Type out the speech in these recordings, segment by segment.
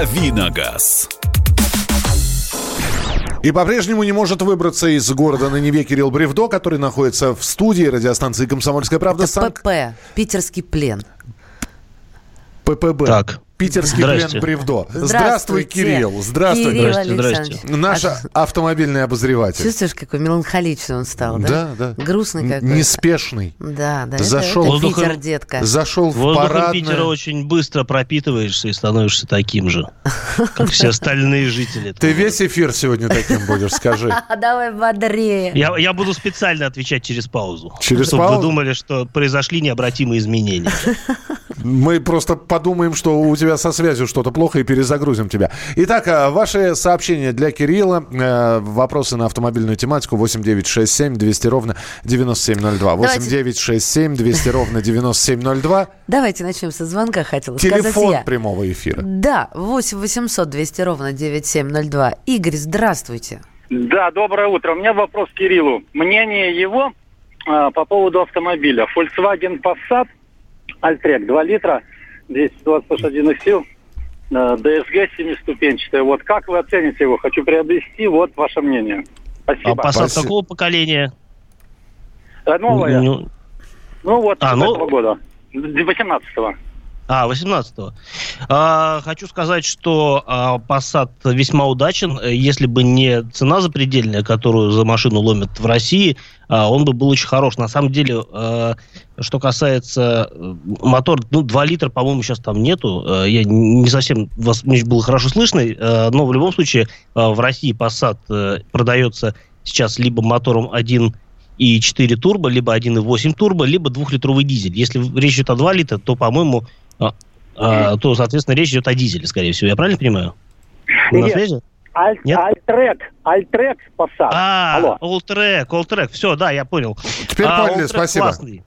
«Дави на газ». И по-прежнему не может выбраться из города на Неве Кирилл Бревдо, который находится в студии радиостанции «Комсомольская правда». Это Санкт- ПП. Питерский плен. ППБ. Так. Питерский Здрасте. плен Бревдо. Здравствуй, Здравствуйте. Кирилл. Здравствуй. Кирилл. Александрович. Наш А автомобильный обозреватель. Чувствуешь, какой меланхоличный он стал, да? Да, да. Грустный какой-то. Неспешный. Да, да. Зашел. Это, это Воздухом- Питер, детка. Зашел в Воздухом парадное. Питера очень быстро пропитываешься и становишься таким же, как все остальные жители. Ты весь эфир сегодня таким будешь, скажи. А давай бодрее. Я, я буду специально отвечать через паузу. Через чтобы паузу? вы думали, что произошли необратимые изменения. Мы просто подумаем, что у тебя со связью что-то плохо и перезагрузим тебя. Итак, а, ваши сообщения для Кирилла. э, Вопросы на автомобильную тематику 8967 200 ровно 9702. Давайте. 8967 200 ровно 9702. Давайте начнем со звонка, хотела сказать Телефон я. прямого эфира. Да, 8 800 200 ровно 9702. Игорь, здравствуйте. Да, доброе утро. У меня вопрос к Кириллу. Мнение его а, по поводу автомобиля. Volkswagen Passat Альтрек 2 литра, 220 лошадиных сил, а, DSG 7-ступенчатая. Вот как вы оцените его? Хочу приобрести. Вот ваше мнение. А Спасибо. Passat Спасибо. какого поколения? Э, Новая. Ну, Ну вот, А, ну- этого года. 18-го. А, 18-го. А, хочу сказать, что а, Passat весьма удачен. Если бы не цена запредельная, которую за машину ломят в России, а, он бы был очень хорош. На самом деле, э, что касается э, мотора, ну, 2 литра, по-моему, сейчас там нету. Э, Я не совсем, вас не было хорошо слышно, э, но в любом случае э, в России Passat э, продается сейчас либо мотором 1 и 4 турбо, либо 1,8 турбо, либо двухлитровый дизель. Если речь идет о 2 литра, то, по-моему, а, а, то, соответственно, речь идет о дизеле, скорее всего. Я правильно понимаю? Вы на Нет. связи? Аль- Нет? Альтрек. Альтрек Passat. А. Alltrack, Alltrack. Все, да, я понял. Теперь А, поняли, спасибо. классный.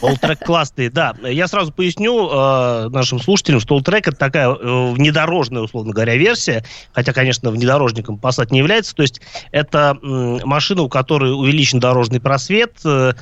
Alltrack классный, да. Я сразу поясню э, нашим слушателям, что Alltrack это такая э, внедорожная, условно говоря, версия, хотя, конечно, внедорожником Passat не является. То есть это м, машина, у которой увеличен дорожный просвет, э,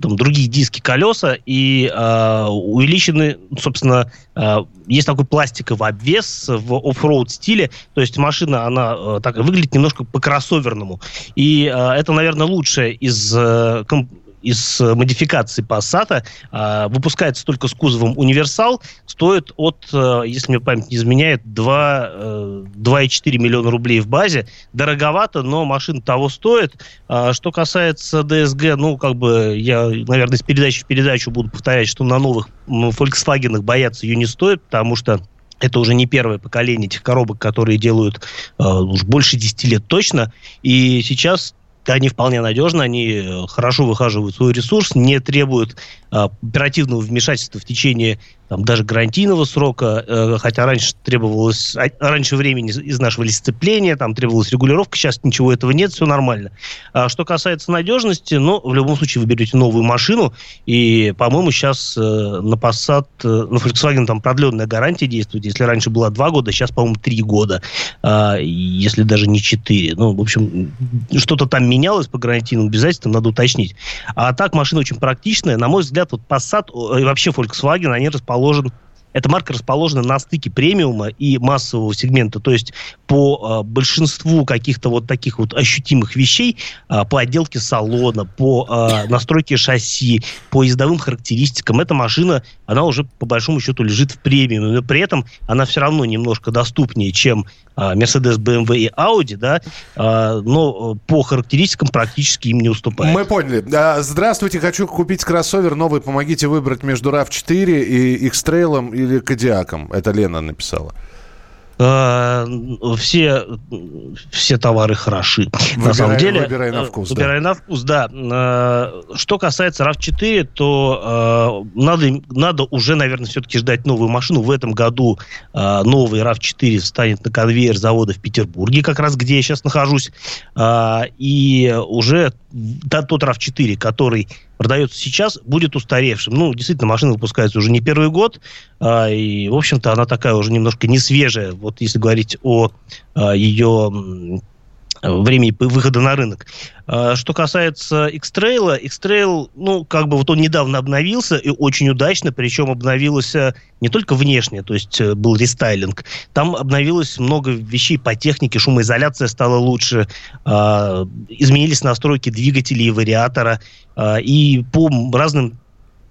там, другие диски, колеса, и э, увеличены, собственно, э, есть такой пластиковый обвес в оффроуд стиле, то есть машина, она э, так выглядит немножко по-кроссоверному. И э, это, наверное, лучшее из э, ком- из э, модификаций Passat э, выпускается только с кузовом универсал, стоит от, э, если мне память не изменяет, 2, э, 2,4 миллиона рублей в базе. Дороговато, но машина того стоит. А что касается DSG, ну, как бы я, наверное, с передачи в передачу буду повторять, что на новых Volkswagen бояться ее не стоит, потому что это уже не первое поколение этих коробок, которые делают э, уж больше 10 лет точно. И сейчас они вполне надежны, они э, хорошо выхаживают свой ресурс, не требуют э, оперативного вмешательства в течение там, даже гарантийного срока, э, хотя раньше требовалось, а- раньше времени из- изнашивались сцепления, там требовалась регулировка, сейчас ничего этого нет, все нормально. А что касается надежности, ну, в любом случае вы берете новую машину, и, по-моему, сейчас э, на Passat, э, на Volkswagen там продленная гарантия действует, если раньше была 2 года, сейчас, по-моему, 3 года, а, если даже не 4. Ну, в общем, что-то там менялось по гарантийным обязательствам, надо уточнить. А так, машина очень практичная. На мой взгляд, вот Passat и вообще Volkswagen, они расположены положен эта марка расположена на стыке премиума и массового сегмента, то есть по э, большинству каких-то вот таких вот ощутимых вещей, э, по отделке салона, по э, настройке шасси, по ездовым характеристикам, эта машина, она уже по большому счету лежит в премиуме, но при этом она все равно немножко доступнее, чем э, Mercedes, BMW и Audi, да, э, но по характеристикам практически им не уступает. Мы поняли. Здравствуйте, хочу купить кроссовер новый. Помогите выбрать между RAV4 и X-Trail или Кодиаком. Это Лена написала. Э, все, все товары хороши. Выбирай- на самом деле. выбирай на Э, вкус, да. Выбирай на вкус, да. Э, Что касается RAV4, то э, надо, надо уже, наверное, все-таки ждать новую машину. В этом году новый RAV4 станет на конвейер завода в Петербурге, как раз где я сейчас нахожусь. И уже тот RAV4, который продается сейчас, будет устаревшим. Ну, действительно, машина выпускается уже не первый год, а, и, в общем-то, она такая уже немножко не свежая. Вот если говорить о а, ее времени выхода на рынок. А, что касается X-Trail, X-Trail, ну, как бы вот он недавно обновился и очень удачно, причем обновился не только внешне, то есть э, был рестайлинг, там обновилось много вещей по технике, шумоизоляция стала лучше, а, изменились настройки двигателей и вариатора, а, и по разным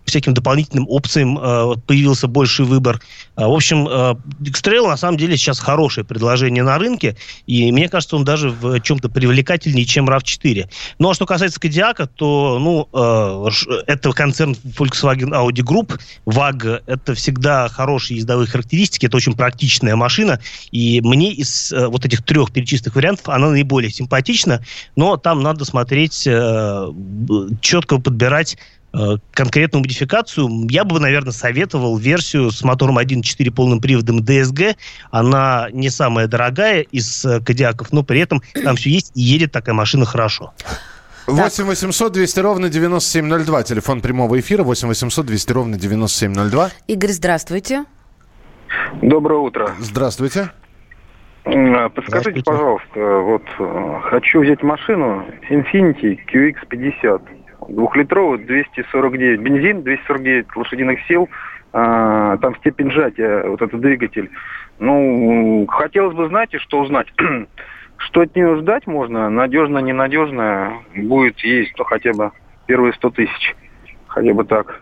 всяким дополнительным опциям э, появился больший выбор. Э, в общем, э, X-Trail на самом деле сейчас хорошее предложение на рынке, и мне кажется, он даже в чем-то привлекательнее, чем RAV4. Ну, а что касается Кодиака, то, ну, это концерн Volkswagen Audi Group, VAG, это всегда хорошие ездовые характеристики, это очень практичная машина, и мне из вот этих трех перечисленных вариантов она наиболее симпатична, но там надо смотреть, четко подбирать конкретную модификацию, я бы, наверное, советовал версию с мотором 1.4 полным приводом DSG. Она не самая дорогая из э, кадиаков, но при этом там все есть и едет такая машина хорошо. 8 800 200 ровно 9702. Телефон прямого эфира 8 800 200 ровно 9702. Игорь, здравствуйте. Доброе утро. Здравствуйте. А, подскажите, пожалуйста, вот э, хочу взять машину Infiniti QX50 двухлитровый, 249 бензин, 249 лошадиных сил, а, там степень сжатия, вот этот двигатель. Ну, хотелось бы, знаете, что узнать, что от нее ждать можно, надежно, ненадежно, будет есть, ну, хотя бы первые 100 тысяч, хотя бы так.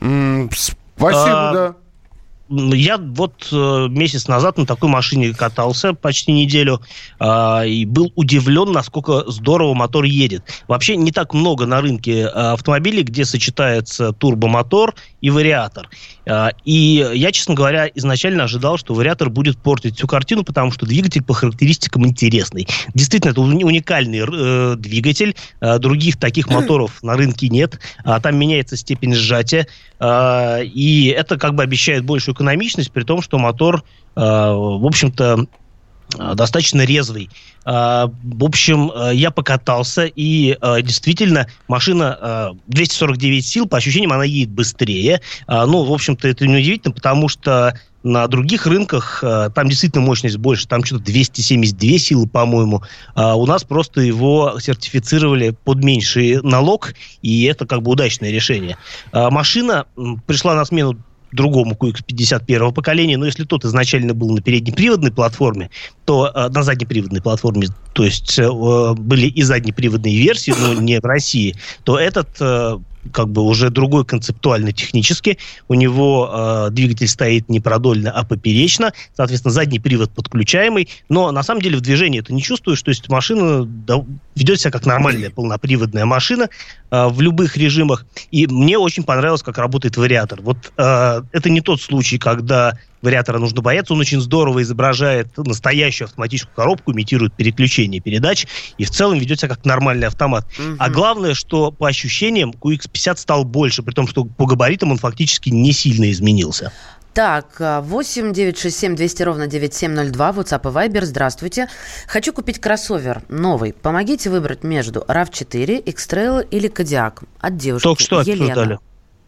Mm, спасибо, а, да. Я вот э, месяц назад на такой машине катался почти неделю э, и был удивлен, насколько здорово мотор едет. Вообще не так много на рынке э, автомобилей, где сочетается турбомотор и вариатор. Э, и я, честно говоря, изначально ожидал, что вариатор будет портить всю картину, потому что двигатель по характеристикам интересный. Действительно, это уникальный э, двигатель. Э, других таких моторов на рынке нет. А там меняется степень сжатия. И это как бы обещает большую экономичность, при том, что мотор, э, в общем-то, э, достаточно резвый. Э, в общем, я покатался, и действительно машина 249 сил, по ощущениям, она едет быстрее. Ну, в общем-то, это не удивительно, потому что на других рынках там действительно мощность больше, там что-то 272 силы, по-моему. У нас просто его сертифицировали под меньший налог, и это как бы удачное решение. Машина пришла на смену другому QX50 первого поколения, но если тот изначально был на переднеприводной платформе, то э, на заднеприводной платформе, то есть э, были и заднеприводные версии, но не в России, то этот э, как бы уже другой концептуально технически. У него э, двигатель стоит не продольно, а поперечно. Соответственно, задний привод подключаемый. Но на самом деле в движении это не чувствуешь. То есть машина да, ведет себя как нормальная полноприводная машина э, в любых режимах. И мне очень понравилось, как работает вариатор. Вот э, это не тот случай, когда вариатора нужно бояться. Он очень здорово изображает настоящую автоматическую коробку, имитирует переключение передач и в целом ведет себя как нормальный автомат. Угу. А главное, что по ощущениям QX50 стал больше, при том, что по габаритам он фактически не сильно изменился. Так, 8 967 200 ровно 9702, WhatsApp и Viber, здравствуйте. Хочу купить кроссовер новый. Помогите выбрать между RAV4, X-Trail или Кодиак. От девушки Только что Елена. обсуждали.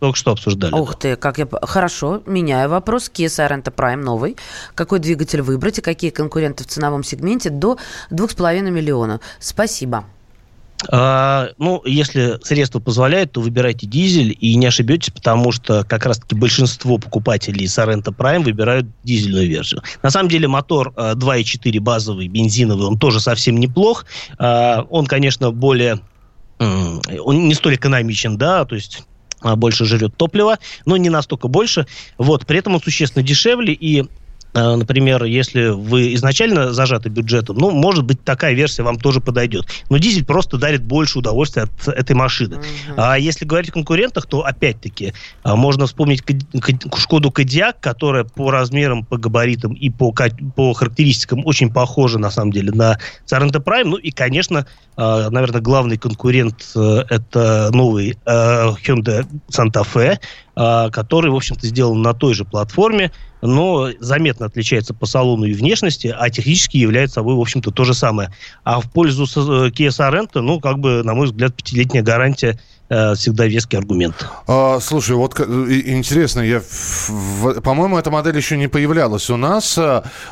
Только что обсуждали. Ух ты, как я... Хорошо, меняю вопрос. Kia Sorento Prime новый. Какой двигатель выбрать и какие конкуренты в ценовом сегменте до 2,5 миллиона? Спасибо. А, ну, если средства позволяют, то выбирайте дизель и не ошибетесь, потому что как раз-таки большинство покупателей Sorento Prime выбирают дизельную версию. На самом деле мотор 2.4 а, базовый, бензиновый, он тоже совсем неплох. А, он, конечно, более... Он не столь экономичен, да, то есть больше жрет топлива, но не настолько больше. Вот, при этом он существенно дешевле, и а, Например, если вы изначально зажаты бюджетом, ну, может быть, такая версия вам тоже подойдет. Но дизель просто дарит больше удовольствия от этой машины. Uh-huh. А если говорить о конкурентах, то, опять-таки, а, можно вспомнить Шкоду Кодиак, которая по размерам, по габаритам и по, по характеристикам очень похожа, на самом деле, на Sorento Prime. Ну и, конечно, наверное, главный конкурент э, это новый э, Hyundai Santa Fe, который, в общем-то, сделан на той же платформе, но заметно отличается по салону и внешности, а технически является собой, в общем-то, то же самое. А в пользу э, Kia Sorento, ну, как бы, на мой взгляд, пятилетняя гарантия э, всегда веский аргумент. А, слушай, вот интересно, я, по-моему, эта модель еще не появлялась у нас.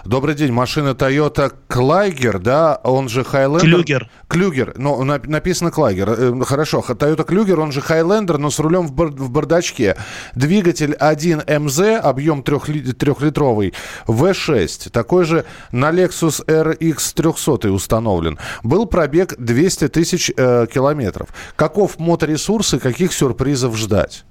Добрый день, машина Toyota Клайгер, да, он же Highlander. Клюгер. Клюгер, но написано Клайгер. Хорошо, Toyota Клюгер, он же Highlander, но с рулем в, бар- в бардачке. Двигатель 1 МЗ, объем 3-литровый, V6. Такой же на Lexus RX 300 установлен. Был пробег 200 тысяч э, километров. Каков моторесурс и каких сюрпризов ждать?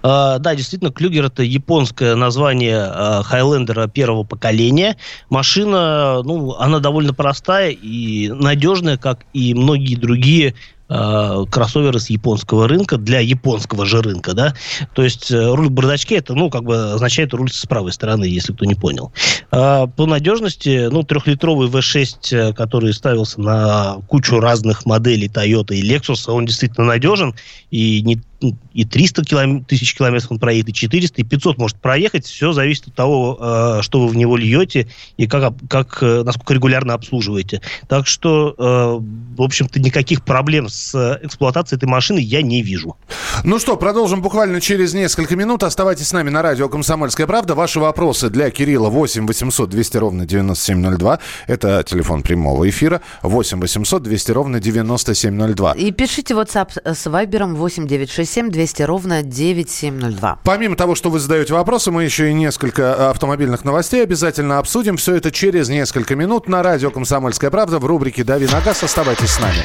Uh, да, действительно, Клюгер это японское название uh, Хайлендера первого поколения. Машина, ну, она довольно простая и надежная, как и многие другие э, кроссоверы с японского рынка для японского же рынка, да. То есть э, руль в бардачке это, ну, как бы означает руль с правой стороны, если кто не понял. Э, по надежности, ну, трехлитровый V6, э, который ставился на кучу разных моделей Toyota и Lexus, он действительно надежен и не и 300 килом... тысяч километров он проедет, и 400, и 500 может проехать. Все зависит от того, э, что вы в него льете и как, как, э, насколько регулярно обслуживаете. Так что, э, в общем-то, никаких проблем с эксплуатацией этой машины я не вижу. Ну что, продолжим буквально через несколько минут. Оставайтесь с нами на радио «Комсомольская правда». Ваши вопросы для Кирилла 8 800 200 ровно 9702. Это телефон прямого эфира. 8 800 200 ровно 9702. И пишите WhatsApp с Вайбером 8 967 7 200 ровно 9702. Помимо того, что вы задаете вопросы, мы еще и несколько автомобильных новостей обязательно обсудим. Все это через несколько минут на радио «Комсомольская правда» в рубрике «Дави на газ». Оставайтесь с нами.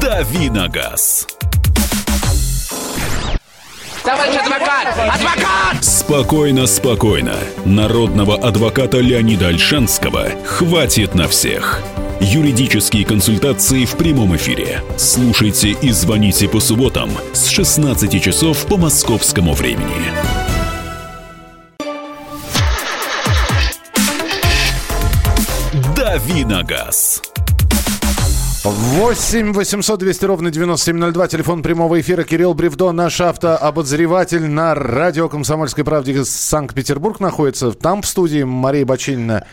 «Дави на газ». Товарищ адвокат! Адвокат! Спокойно, спокойно. Народного адвоката Леонида Альшанского хватит на всех. Юридические консультации в прямом эфире. Слушайте и звоните по субботам с 16 часов по московскому времени. Давиногаз. 8 800 200 ровно 9702. Телефон прямого эфира. Кирилл Бревдо, наш автообозреватель на радио «Комсомольской правде» Санкт-Петербург находится. Там в студии Мария Бочинина.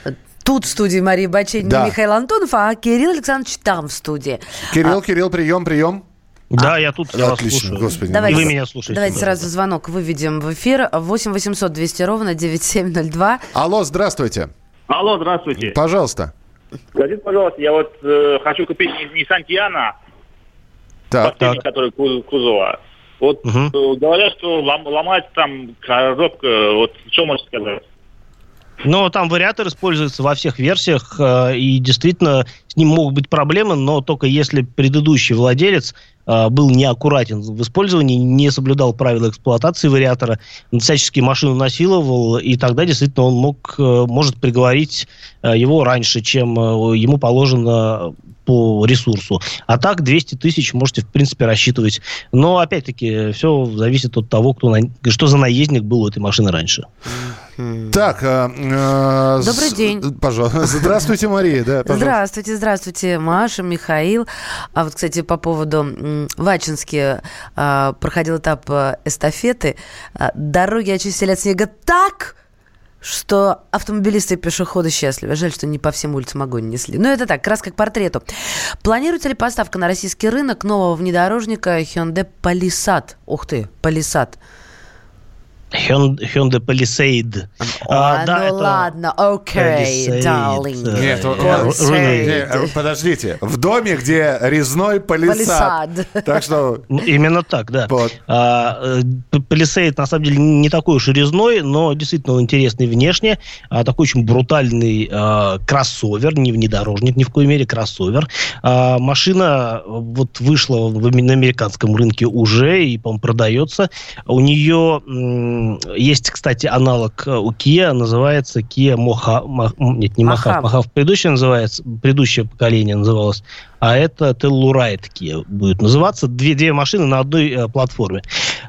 Тут в студии Мария Бочинина да. Михаил Антонов, а Кирилл Александрович там в студии. Кирилл, а... Кирилл, прием, прием. Да, а, я тут, я Отлично, вас слушаю. Господи. Давайте, вы меня слушаете. Давайте да. сразу звонок выведем в эфир. 8 800 200 ровно 9702. Алло, здравствуйте. Алло, здравствуйте. Пожалуйста. Скажите, пожалуйста, я вот э, хочу купить Nissan Tiana, так, последний, так. который кузова. Вот угу. говорят, что лом, ломать там коробка, вот что можете сказать? Но там вариатор используется во всех версиях, э, и действительно с ним могут быть проблемы, но только если предыдущий владелец э, был неаккуратен в использовании, не соблюдал правила эксплуатации вариатора, всячески машину насиловал, и тогда действительно он мог, э, может приговорить его раньше, чем ему положено по ресурсу. А так 200 тысяч можете, в принципе, рассчитывать. Но, опять-таки, все зависит от того, кто на... что за наездник был у этой машины раньше. Так, э, э, Добрый день. Пожалуйста. Здравствуйте, Мария. Да, пожалуйста. здравствуйте, здравствуйте, Маша, Михаил. А вот, кстати, по поводу Вачински э, проходил этап э, эстафеты. Дороги очистили от снега так, что автомобилисты и пешеходы счастливы. Жаль, что не по всем улицам огонь несли. Но это так, как раз как портрету. Планируется ли поставка на российский рынок нового внедорожника Hyundai Palisade? Ух ты, Palisade. Hyundai Palisade. А, а, да, ну это... ладно, окей, okay, darling. Нет, нет, подождите. В доме, где резной палисад. Так что... Ну, именно так, да. Вот. А, Palisade, на самом деле, не такой уж и резной, но действительно он интересный внешне. А, такой очень брутальный а, кроссовер, не внедорожник, ни в коей мере кроссовер. А, машина вот вышла на американском рынке уже и, по-моему, продается. У нее есть, кстати, аналог э, у Kia, называется Kia Moha... Нет, не Moha, Moha предыдущее называется, предыдущее поколение называлось, а это Telluride Kia будет называться. Две, две машины на одной э, платформе.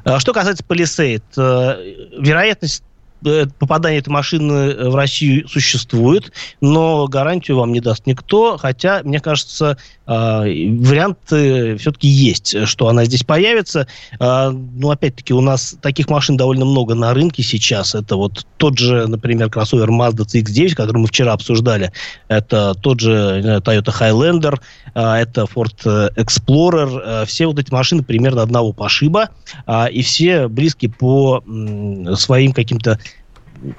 Э, что касается Palisade, э, вероятность попадание этой машины в Россию существует, но гарантию вам не даст никто, хотя, мне кажется, варианты все-таки есть, что она здесь появится. Ну, опять-таки, у нас таких машин довольно много на рынке сейчас. Это вот тот же, например, кроссовер Mazda CX-9, который мы вчера обсуждали. Это тот же Toyota Highlander, это Ford Explorer. Все вот эти машины примерно одного пошиба, и все близкие по своим каким-то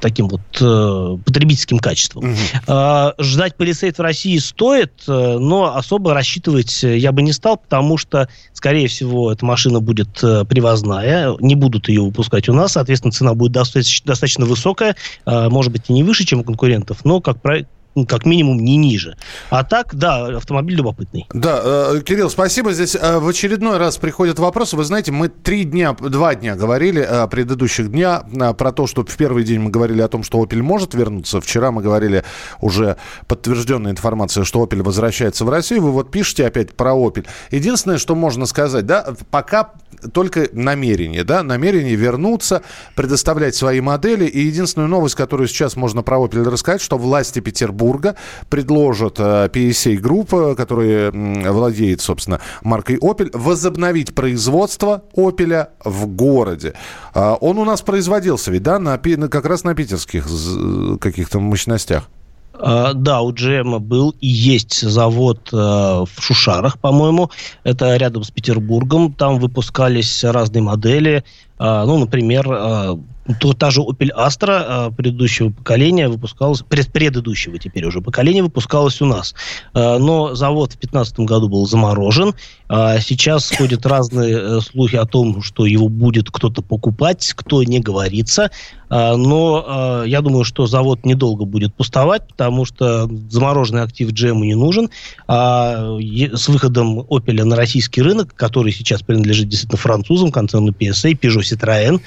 таким вот э, потребительским качеством. Угу. Э, ждать полисейт в России стоит, э, но особо рассчитывать я бы не стал, потому что, скорее всего, эта машина будет э, привозная, не будут ее выпускать у нас, соответственно, цена будет достаточно, достаточно высокая, э, может быть, и не выше, чем у конкурентов, но, как, ну, как минимум не ниже. А так, да, автомобиль любопытный. Да, э, Кирилл, спасибо. Здесь э, в очередной раз приходят вопросы. Вы знаете, мы три дня, два дня говорили э, предыдущих дня про то, что в первый день мы говорили о том, что Opel может вернуться. Вчера мы говорили уже подтвержденная информация, что Opel возвращается в Россию. Вы вот пишете опять про Opel. Единственное, что можно сказать, да, пока только намерение, да, намерение вернуться, предоставлять свои модели. И единственную новость, которую сейчас можно про Opel рассказать, что власти Петербурга предложат э, PSA Group, которая владеет, собственно, маркой Opel, возобновить производство Opel в городе. А, он у нас производился ведь, да, на, как раз на питерских каких-то мощностях. Uh, да, у GM был и есть завод uh, в Шушарах, по-моему. Это рядом с Петербургом. Там выпускались разные модели. Uh, ну, например, то, та же Opel Astra предыдущего поколения выпускалась, пред, предыдущего теперь уже поколения выпускалась у нас. Но завод в 2015 году был заморожен. Сейчас ходят разные э, слухи о том, что его будет кто-то покупать, кто не говорится. Но я думаю, что завод недолго будет пустовать, потому что замороженный актив GM не нужен. А с выходом Opel на российский рынок, который сейчас принадлежит действительно французам, концерну PSA, Peugeot Citroën,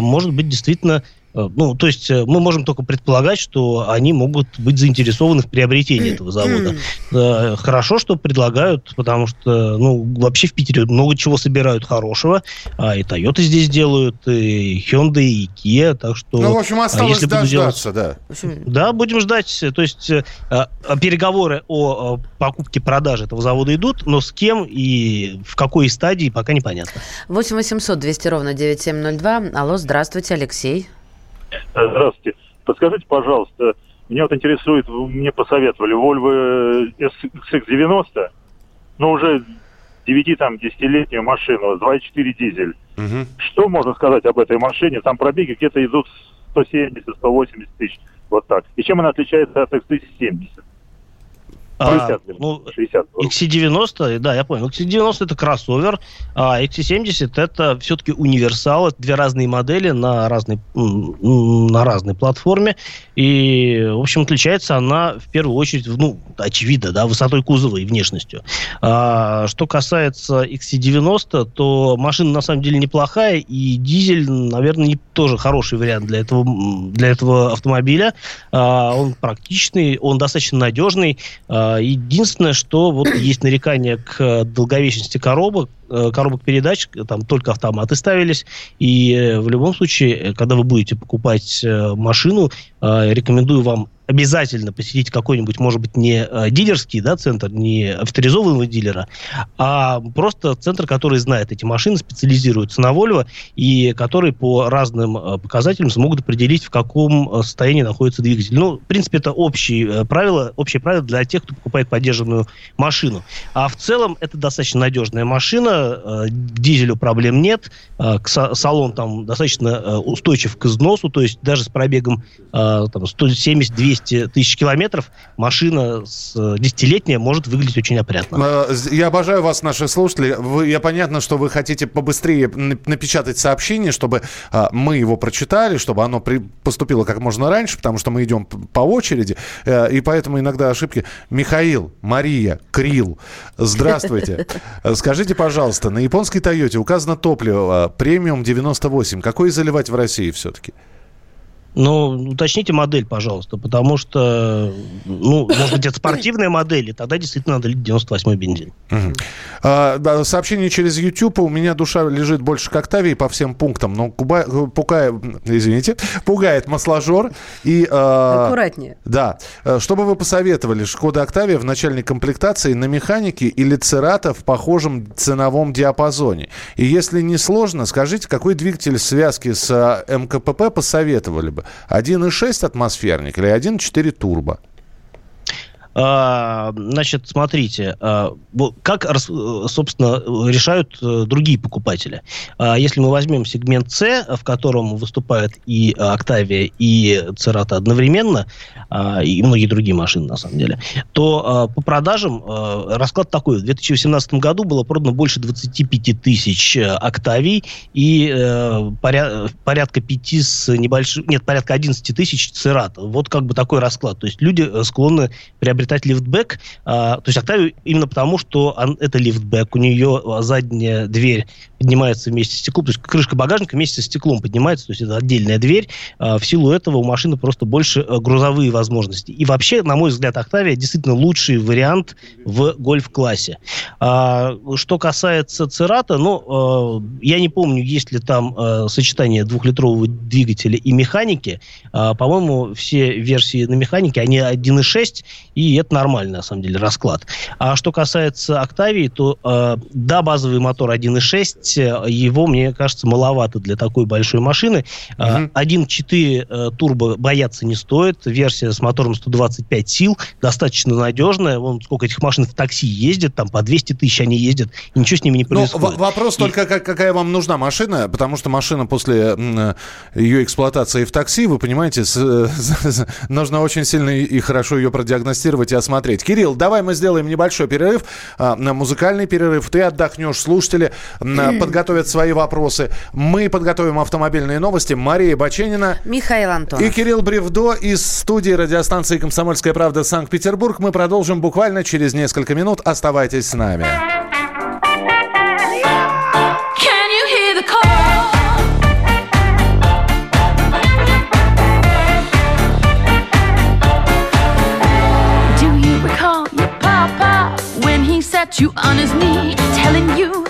может быть действительно ну, то есть э, мы можем только предполагать, что они могут быть заинтересованы в приобретении этого завода. Э, хорошо, что предлагают, потому что, ну, вообще в Питере много чего собирают хорошего. А и Toyota здесь делают, и Hyundai, и Kia, так что... Ну, в общем, осталось если дождаться, делать... да. Да, будем ждать. То есть переговоры о покупке-продаже этого завода идут, но с кем и в какой стадии пока непонятно. 8 800 200 ровно 9702. Алло, здравствуйте, Алексей. Здравствуйте. Подскажите, пожалуйста, меня вот интересует, мне посоветовали Volvo XC90, но уже 9 там 10-летнюю машину, 2.4 дизель. Угу. Что можно сказать об этой машине? Там пробеги где-то идут 170-180 тысяч, вот так. И чем она отличается от XC70? 50, а, ну, 60. XC90, да, я понял. XC90 это кроссовер, а XC70 это все-таки универсал. Это две разные модели на разной, на разной платформе. И, в общем, отличается она в первую очередь, ну, очевидно, да, высотой кузова и внешностью. А, что касается XC90, то машина на самом деле неплохая, и дизель, наверное, не тоже хороший вариант для этого, для этого автомобиля. А, он практичный, он достаточно надежный. А, единственное, что вот есть нарекания к долговечности коробок, Э, коробок передач, там только автоматы ставились, и э, в любом случае, э, когда вы будете покупать машину, рекомендую вам обязательно посетить какой-нибудь, может быть, не дилерский да, центр, не авторизованного дилера, а просто центр, который знает эти машины, специализируется на Volvo, и который по разным показателям смогут определить, в каком состоянии находится двигатель. Ну, в принципе, это общие правила, общие правила для тех, кто покупает поддержанную машину. А в целом это достаточно надежная машина, Э, к дизелю проблем нет, э, салон там достаточно э, устойчив к износу, то есть даже с пробегом там, 170-200 тысяч километров машина с 10-летняя может выглядеть очень опрятно. Я обожаю вас, наши слушатели. Вы, я понятно, что вы хотите побыстрее напечатать сообщение, чтобы мы его прочитали, чтобы оно при, поступило как можно раньше, потому что мы идем по очереди, и поэтому иногда ошибки. Михаил, Мария, Крил, здравствуйте. Скажите, пожалуйста, пожалуйста, на японской Тойоте указано топливо премиум 98. Какой заливать в России все-таки? Ну, уточните модель, пожалуйста, потому что, ну, может быть, это спортивная модель, и тогда действительно надо 98-й бензин. Угу. А, да, сообщение через YouTube. У меня душа лежит больше к Октавии по всем пунктам, но куба, пугает, извините, пугает масложор. И, а, Аккуратнее. Да. Что бы вы посоветовали? Шкода Октавия в начальной комплектации на механике или Церата в похожем ценовом диапазоне? И если не сложно, скажите, какой двигатель связки с а, МКПП посоветовали бы? Бы? 1,6 атмосферник или 1,4 турбо? А, значит, смотрите, а, как, собственно, решают э, другие покупатели. А, если мы возьмем сегмент С, в котором выступают и Octavia, и Церата одновременно, и многие другие машины, на самом деле, то по продажам расклад такой. В 2018 году было продано больше 25 тысяч Octavий и э, порядка 5 с небольшим... Нет, порядка 11 тысяч Церата. Вот как бы такой расклад. То есть люди э, склонны приобретать приобретать лифтбэк. А, то есть Octavia именно потому, что он, это лифтбэк. У нее задняя дверь поднимается вместе с стеклом. То есть крышка багажника вместе со стеклом поднимается. То есть это отдельная дверь. А, в силу этого у машины просто больше э, грузовые возможности. И вообще, на мой взгляд, Octavia действительно лучший вариант в гольф-классе. А, что касается Церата, ну, э, я не помню, есть ли там э, сочетание двухлитрового двигателя и механики. По-моему, все версии на механике, они 1.6 и это нормальный, на самом деле, расклад. А что касается Октавии, то да, базовый мотор 1.6, э, его, мне кажется, маловато для такой большой машины. Угу. Э, 1.4 э, турбо бояться не стоит. Версия с мотором 125 сил, достаточно надежная. Вон сколько этих машин в такси ездит, там по 200 тысяч они ездят, и ничего с ними не происходит. Но вопрос и... только, как, какая вам нужна машина, потому что машина после ее эксплуатации в такси, вы понимаете, с, с, нужно очень сильно и хорошо ее продиагностировать и осмотреть. Кирилл, давай мы сделаем небольшой перерыв, а, на музыкальный перерыв. Ты отдохнешь, слушатели подготовят свои вопросы. Мы подготовим автомобильные новости. Мария Баченина. Михаил Антонов. И Кирилл Бревдо из студии радиостанции «Комсомольская правда» Санкт-Петербург. Мы продолжим буквально через несколько минут. Оставайтесь с нами. you on his knee, telling you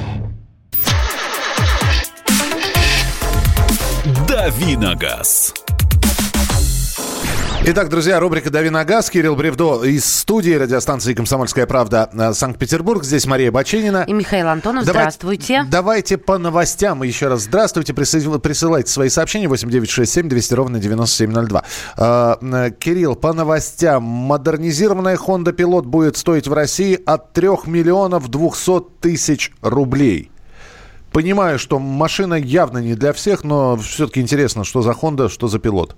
Давиногаз. Итак, друзья, рубрика «Дави на газ». Кирилл Бревдо из студии радиостанции «Комсомольская правда» э, Санкт-Петербург. Здесь Мария Баченина. И Михаил Антонов. Давай- Здравствуйте. Давайте по новостям еще раз. Здравствуйте. Присыл- Присылайте свои сообщения 8967 200 ровно 9702. Э, э, Кирилл, по новостям. Модернизированная Honda Pilot будет стоить в России от 3 миллионов 200 тысяч рублей. Понимаю, что машина явно не для всех, но все-таки интересно, что за Honda, что за пилот.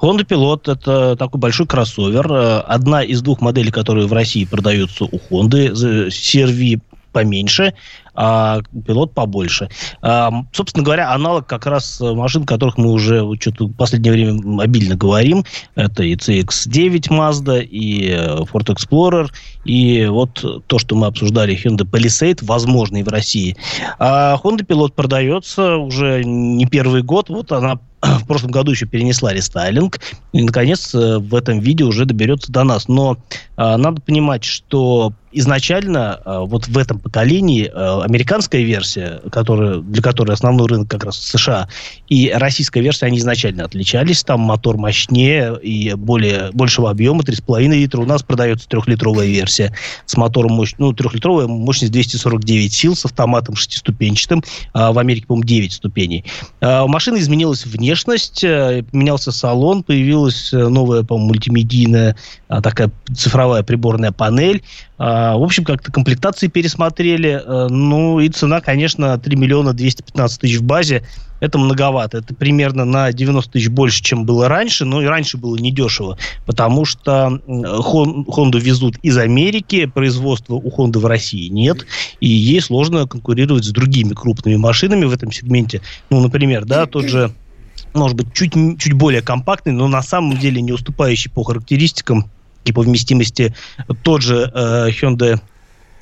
Honda Pilot – это такой большой кроссовер. Э, Одна из двух моделей, которые в России продаются у Honda. CR-V поменьше, а пилот побольше. А, собственно говоря, аналог как раз машин, о которых мы уже что-то в последнее время обильно говорим. Это и CX-9 Mazda, и э, Ford Explorer, и вот то, что мы обсуждали, Hyundai Palisade, возможный в России. А Honda Pilot продается уже не первый год. Вот она в прошлом году еще перенесла рестайлинг. И, наконец, э, в этом виде уже доберется до нас. Но э, надо понимать, что изначально э, вот в этом поколении э, американская версия, которая, для которой основной рынок как раз США, и российская версия, они изначально отличались. Там мотор мощнее и более, большего объема, 3,5 литра. У нас продается трехлитровая версия с мотором мощь, ну, трехлитровая мощность 249 сил с автоматом шестиступенчатым. А в Америке, по-моему, 9 ступеней. А, У машины изменилась внешность, э, поменялся салон, появилась э, новая, по-моему, мультимедийная такая цифровая приборная панель. А, В общем, как-то комплектации пересмотрели. Э, Ну, и цена, конечно, 3 миллиона 215 тысяч в базе. Это многовато. Это примерно на 90 тысяч больше, чем было раньше. Но и раньше было недешево. Потому что Хонду везут из Америки. Производства у Хонды в России нет. И ей сложно конкурировать с другими крупными машинами в этом сегменте. Ну, например, да, тот же может быть, чуть, чуть более компактный, но на самом деле не уступающий по характеристикам и по вместимости тот же э, Hyundai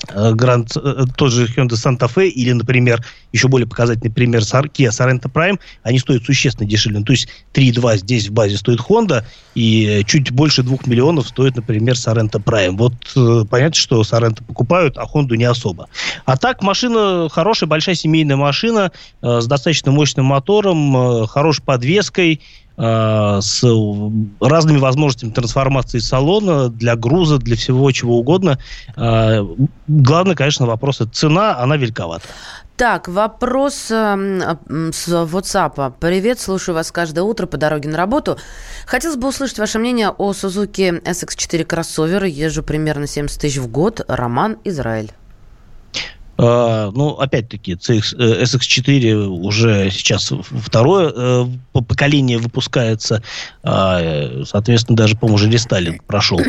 э, Grand, э, тот же Hyundai Santa Fe или, например, еще более показательный пример Kia Sorento Prime, они стоят существенно дешевле. Ну, то есть 3,2 здесь в базе стоит Honda, и чуть больше 2 миллионов стоит, например, Sorento Prime. Вот э, понятно, что Sorento покупают, а Honda не особо. А так, машина хорошая, большая семейная машина э, с достаточно мощным мотором, э, хорошей подвеской, с разными возможностями трансформации салона для груза, для всего чего угодно. Э, Главный, конечно, вопрос это цена, она великовата. Так, вопрос с WhatsApp. Привет, слушаю вас каждое утро по дороге на работу. Хотелось бы услышать ваше мнение о Suzuki SX4 кроссовер. Езжу примерно 70 тысяч в год. Роман, Израиль. Э, Ну, опять-таки, CX, э, SX4 уже сейчас второе э, по- поколение выпускается. э, Соответственно, даже, по-моему, уже рестайлинг прошел.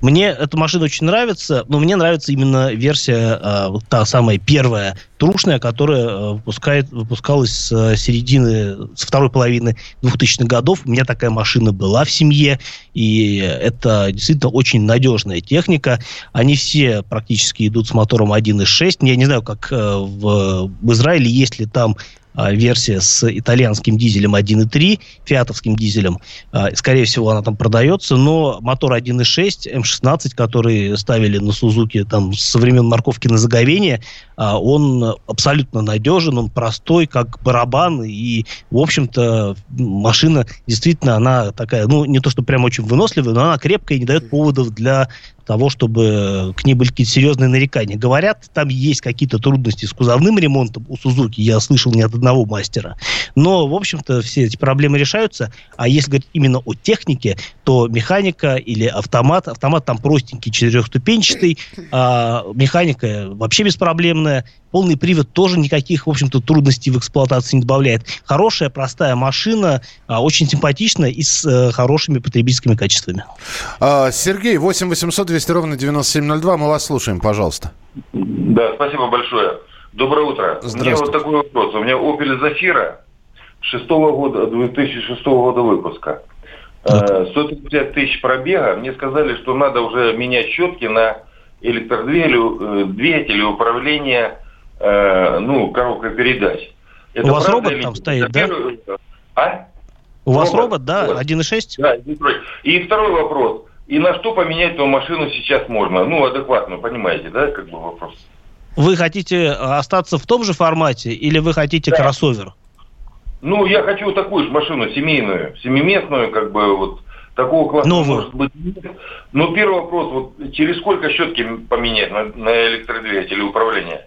Мне эта машина очень нравится, но мне нравится именно версия, вот та самая первая, трушная, которая э, выпускает, выпускалась с середины, с второй половины 2000-х годов. У меня такая машина была в семье, и это действительно очень надежная техника. Они все практически идут с мотором 1.6. Я не знаю, как э, в, в Израиле, есть ли там а, версия с итальянским дизелем 1.3, фиатовским дизелем. А, Скорее всего, она там продается, но мотор 1.6 М16, который ставили на Сузуки там со времен морковки на заговение, он абсолютно надежен, он простой, как барабан, и, в общем-то, машина действительно, она такая, ну, не то, что прям очень выносливая, но она крепкая и не дает поводов для того, чтобы к ней были какие-то серьезные нарекания. Говорят, там есть какие-то трудности с кузовным ремонтом у Сузуки, я слышал не от одного мастера. Но, в общем-то, все эти проблемы решаются. А если говорить именно о технике, то механика или автомат, автомат там простенький, четырехступенчатый, а механика вообще беспроблемная, полный привод тоже никаких, в общем-то, трудностей в эксплуатации не добавляет. Хорошая, простая машина, а, очень симпатичная и с э, хорошими потребительскими качествами. А, Сергей, 8 800 200 ровно 9702. Мы вас слушаем, пожалуйста. Да, спасибо большое. Доброе утро. У меня вот такой вопрос. У меня Opel Zafira 6 года, 2006 года выпуска. Э, 150 тысяч пробега. Мне сказали, что надо уже менять щетки на электродвигателю э, двигателе управления э, ну, коробкой передач. У вас робот или там стоит, да? А? У вас Робот, да, робот. 1.6? Да, Детройт. И второй вопрос. И на что поменять эту машину сейчас можно? Ну, адекватно, понимаете, да, как бы вопрос? Вы хотите остаться в том же формате или вы хотите Да. кроссовер? Ну, я хочу такую же машину семейную, семиместную, как бы вот Такого класса Новую. может быть нет. Но первый вопрос, вот через сколько щетки поменять на, на электродвигателе управления?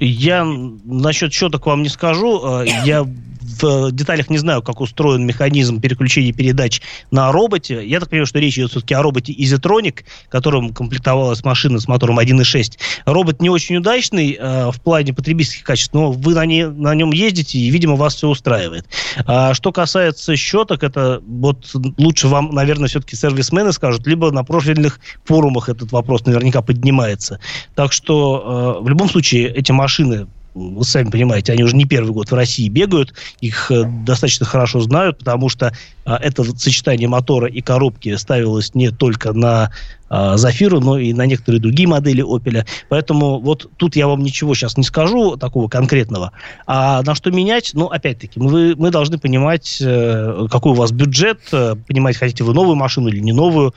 Я насчет счеток вам не скажу. Э, Я в деталях не знаю, как устроен механизм переключения передач на роботе. Я так понимаю, что речь идет все-таки о роботе Easytronic, которым комплектовалась машина с мотором 1.6. Робот не очень удачный э, в плане потребительских качеств, но вы на, не, на нем ездите, и, видимо, вас все устраивает. А что касается щеток, это вот лучше вам, наверное, все-таки сервисмены скажут, либо на профильных форумах этот вопрос наверняка поднимается. Так что э, в любом случае эти машины вы сами понимаете, они уже не первый год в России бегают, их э, достаточно хорошо знают, потому что э, это сочетание мотора и коробки ставилось не только на э, Зафиру, но и на некоторые другие модели Opel. Поэтому вот тут я вам ничего сейчас не скажу такого конкретного. А на что менять? Ну, опять-таки, мы, мы должны понимать, э, какой у вас бюджет, э, понимать, хотите вы новую машину или не новую,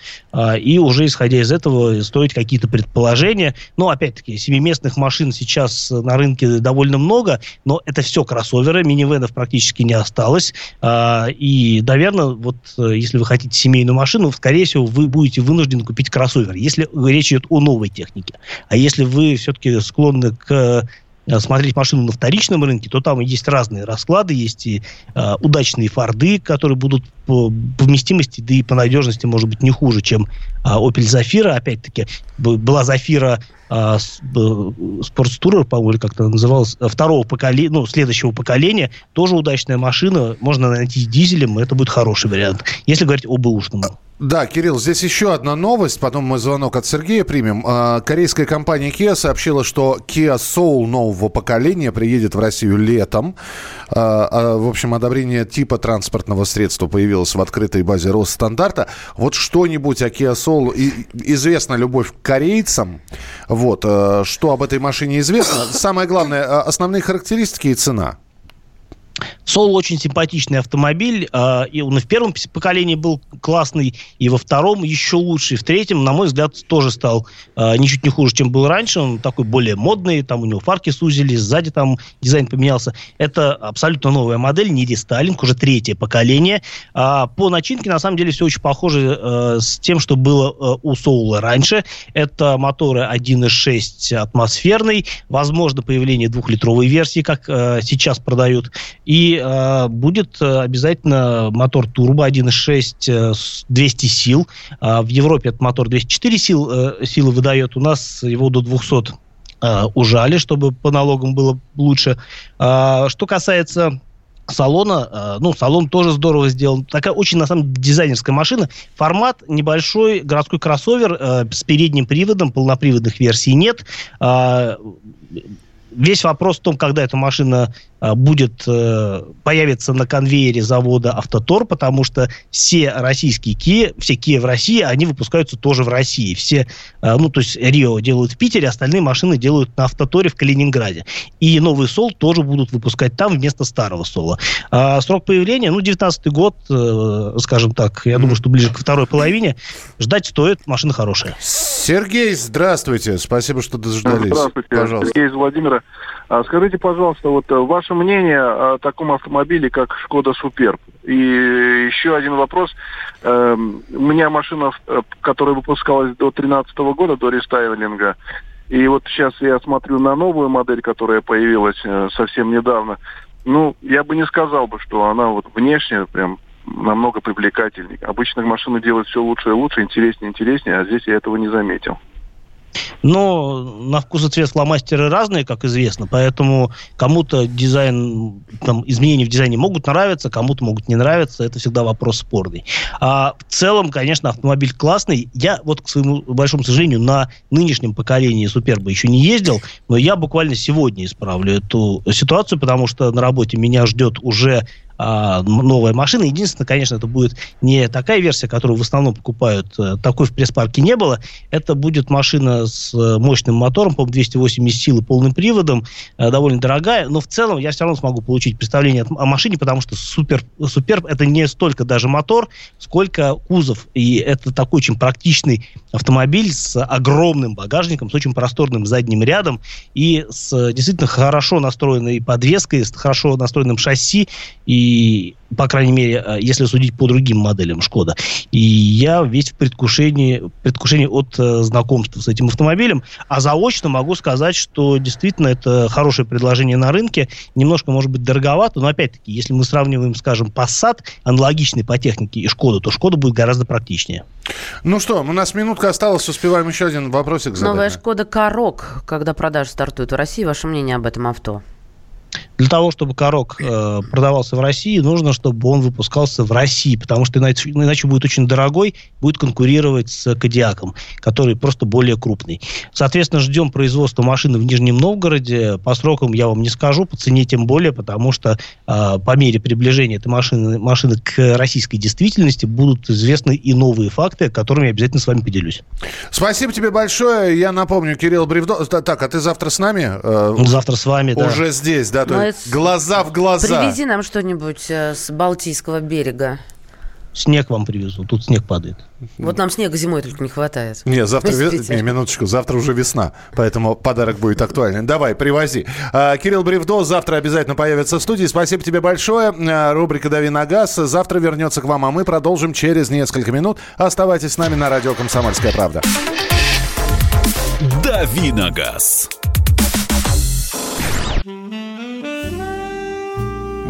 и уже исходя из этого строить какие-то предположения. Но, опять-таки, семиместных машин сейчас на рынке довольно много, но это все кроссоверы, минивенов практически не осталось. И, наверное, вот если вы хотите семейную машину, скорее всего, вы будете вынуждены купить кроссовер, если речь идет о новой технике. А если вы все-таки склонны к э, смотреть машину на вторичном рынке, то там есть разные расклады, есть и э, удачные форды, которые будут по вместимости, да и по надежности, может быть, не хуже, чем э, Opel Zafira. Опять-таки, была Zafira э, Sportstourer, по-моему, как-то называлась, э, второго поколения, ну, следующего поколения, тоже удачная машина, можно найти с дизелем, это будет хороший вариант, если говорить об бэушном. Да, Кирилл, здесь еще одна новость, потом мы звонок от Сергея примем. А, Корейская компания Kia сообщила, что Kia Soul нового поколения приедет в Россию летом. А, а, В общем, одобрение типа транспортного средства появилось в открытой базе Росстандарта. Вот что-нибудь о Kia Soul. Известна любовь к корейцам. Вот. Что об этой машине известно? Самое главное, основные характеристики и цена. Soul очень симпатичный автомобиль, э, и он и в первом поколении был классный, и во втором еще лучше, и в третьем, на мой взгляд, тоже стал э, ничуть не хуже, чем был раньше. Он такой более модный, там у него фарки сузились, сзади там дизайн поменялся. Это абсолютно новая модель, не рестайлинг, уже третье поколение. А по начинке, на самом деле, все очень похоже э, с тем, что было э, у Soul раньше. Это моторы 1.6 атмосферный, возможно, появление двухлитровой версии, как э, сейчас продают, и э, будет э, обязательно мотор турбо 1.6 э, с 200 сил. А в Европе этот мотор 204 сил, э, силы выдает, у нас его до 200 э, ужали, чтобы по налогам было лучше. А, что касается салона, э, ну, салон тоже здорово сделан. Такая очень, на самом деле, дизайнерская машина. Формат небольшой городской кроссовер э, с передним приводом, полноприводных версий нет. А, Весь вопрос в том, когда эта машина а, будет э, появится на конвейере завода Автотор, потому что все российские Kia, все Kia в России, они выпускаются тоже в России. Все, э, ну, то есть Рио делают в Питере, остальные машины делают на Автоторе в Калининграде. И новый Сол тоже будут выпускать там вместо старого Сола. А срок появления, ну, 19 год, э, скажем так, я думаю, что ближе к второй половине. Ждать стоит, машина хорошая. Сергей, здравствуйте. Спасибо, что дождались. Здравствуйте, Пожалуйста. Сергей из Владимира. А, Скажите, пожалуйста, вот э, ваше мнение о таком автомобиле, как Шкода Суперб? И еще один вопрос. Эм, У меня машина, э, которая выпускалась до 2013 года, до рестайлинга. И вот сейчас я смотрю на новую модель, которая появилась э, совсем недавно. Ну, я бы не сказал бы, что она вот внешне прям намного привлекательнее. Обычно машины делают все лучше и лучше, интереснее и интереснее, а здесь я этого не заметил. Но на вкус и цвет фломастеры разные, как известно, поэтому кому-то дизайн, там, изменения в дизайне могут нравиться, кому-то могут не нравиться, это всегда вопрос спорный. А в целом, конечно, автомобиль классный. Я вот, к своему большому сожалению, на нынешнем поколении Суперба еще не ездил, но я буквально сегодня исправлю эту ситуацию, потому что на работе меня ждет уже а, новая машина. Единственное, конечно, это будет не такая версия, которую в основном покупают. э, Такой в пресс-парке не было. Это будет машина с э, мощным мотором, по-моему, 280 сил и полным приводом. э, Довольно дорогая, но в целом я все равно смогу получить представление о машине, потому что супер, супер это не столько даже мотор, сколько кузов. И это такой очень практичный автомобиль с огромным багажником, с очень просторным задним рядом и с действительно хорошо настроенной подвеской, с хорошо настроенным шасси. И И по крайней мере, э, если судить по другим моделям Шкода. И я весь в предвкушении, предвкушении от э, знакомства с этим автомобилем. А заочно могу сказать, что действительно это хорошее предложение на рынке. Немножко, может быть, дороговато, но опять-таки, если мы сравниваем, скажем, Passat, аналогичный по технике, и Шкоду, то Шкода будет гораздо практичнее. Ну что, у нас минутка осталась, успеваем еще один вопросик задать. Новая Шкода Корок, когда продажи стартуют в России, ваше мнение об этом авто? Для того, чтобы Корок э, продавался в России, нужно, чтобы он выпускался в России, потому что иначе, иначе будет очень дорогой, будет конкурировать с Кадиаком, который просто более крупный. Соответственно, ждем производства машины в Нижнем Новгороде. По срокам я вам не скажу, по цене тем более, потому что э, по мере приближения этой машины, машины к российской действительности будут известны и новые факты, которыми я обязательно с вами поделюсь. Спасибо тебе большое. Я напомню, Кирилл Бревдо... Так, а ты завтра с нами? Э, завтра с вами, да. Уже здесь, да? То Ну, есть глаза в глаза. Привези нам что-нибудь э, с Балтийского берега. Снег вам привезу, тут снег падает. Вот нам снега зимой только не хватает. Не, завтра, ве... не, минуточку, завтра уже весна, поэтому подарок будет актуальный. Давай, привози. А, Кирилл Бревдо завтра обязательно появится в студии. Спасибо тебе большое. А, рубрика «Дави на газ» завтра вернется к вам, а мы продолжим через несколько минут. Оставайтесь с нами на радио «Комсомольская правда». «Дави на газ».